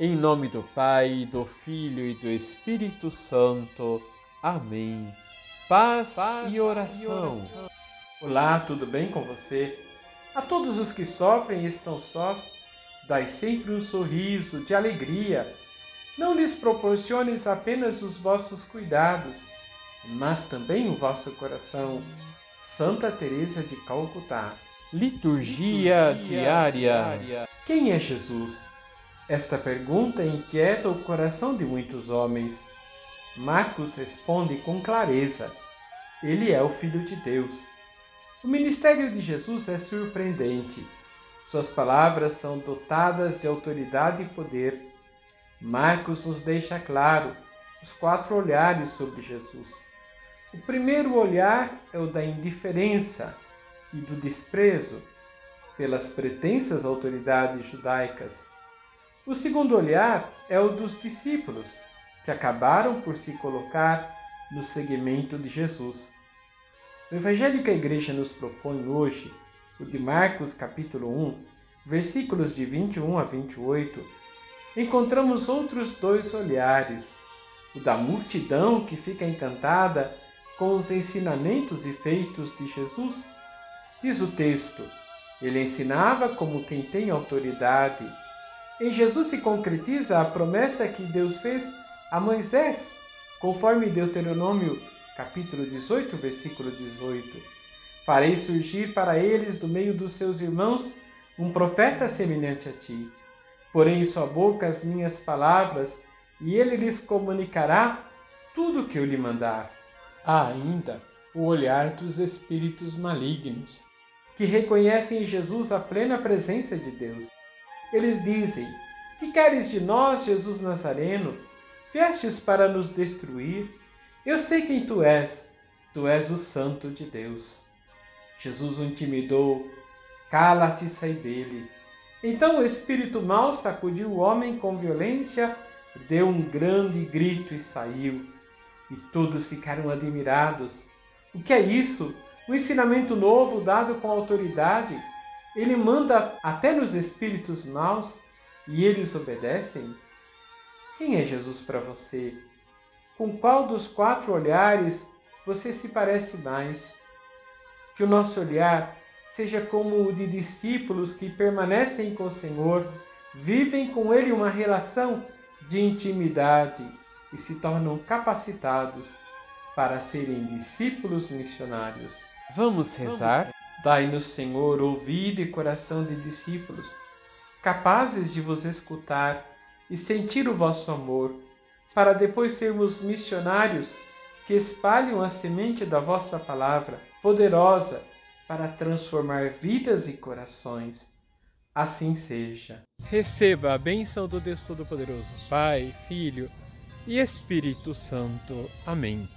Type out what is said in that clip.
Em nome do Pai, do Filho e do Espírito Santo. Amém. Paz, Paz e, oração. e oração. Olá, tudo bem com você? A todos os que sofrem e estão sós, dai sempre um sorriso de alegria. Não lhes proporciones apenas os vossos cuidados, mas também o vosso coração. Santa Teresa de Calcutá. Liturgia, Liturgia diária. diária. Quem é Jesus? Esta pergunta inquieta o coração de muitos homens. Marcos responde com clareza: Ele é o Filho de Deus. O ministério de Jesus é surpreendente. Suas palavras são dotadas de autoridade e poder. Marcos nos deixa claro os quatro olhares sobre Jesus. O primeiro olhar é o da indiferença e do desprezo pelas pretensas autoridades judaicas o segundo olhar é o dos discípulos, que acabaram por se colocar no seguimento de Jesus. O evangelho que a igreja nos propõe hoje, o de Marcos, capítulo 1, versículos de 21 a 28, encontramos outros dois olhares: o da multidão que fica encantada com os ensinamentos e feitos de Jesus. Diz o texto: ele ensinava como quem tem autoridade em Jesus se concretiza a promessa que Deus fez a Moisés, conforme Deuteronômio capítulo 18, versículo 18. Farei surgir para eles do meio dos seus irmãos um profeta semelhante a ti. Porém em sua boca as minhas palavras, e ele lhes comunicará tudo o que eu lhe mandar. Há ainda o olhar dos espíritos malignos, que reconhecem em Jesus a plena presença de Deus eles dizem: Que queres de nós, Jesus Nazareno? Viestes para nos destruir? Eu sei quem tu és. Tu és o Santo de Deus. Jesus o intimidou: Cala-te e sai dele. Então o espírito mau sacudiu o homem com violência, deu um grande grito e saiu. E todos ficaram admirados. O que é isso? Um ensinamento novo dado com autoridade? Ele manda até nos espíritos maus e eles obedecem? Quem é Jesus para você? Com qual dos quatro olhares você se parece mais? Que o nosso olhar seja como o de discípulos que permanecem com o Senhor, vivem com Ele uma relação de intimidade e se tornam capacitados para serem discípulos missionários. Vamos rezar? Dai-nos, Senhor, ouvido e coração de discípulos, capazes de vos escutar e sentir o vosso amor, para depois sermos missionários que espalham a semente da vossa palavra, poderosa para transformar vidas e corações. Assim seja. Receba a bênção do Deus Todo-Poderoso, Pai, Filho e Espírito Santo. Amém.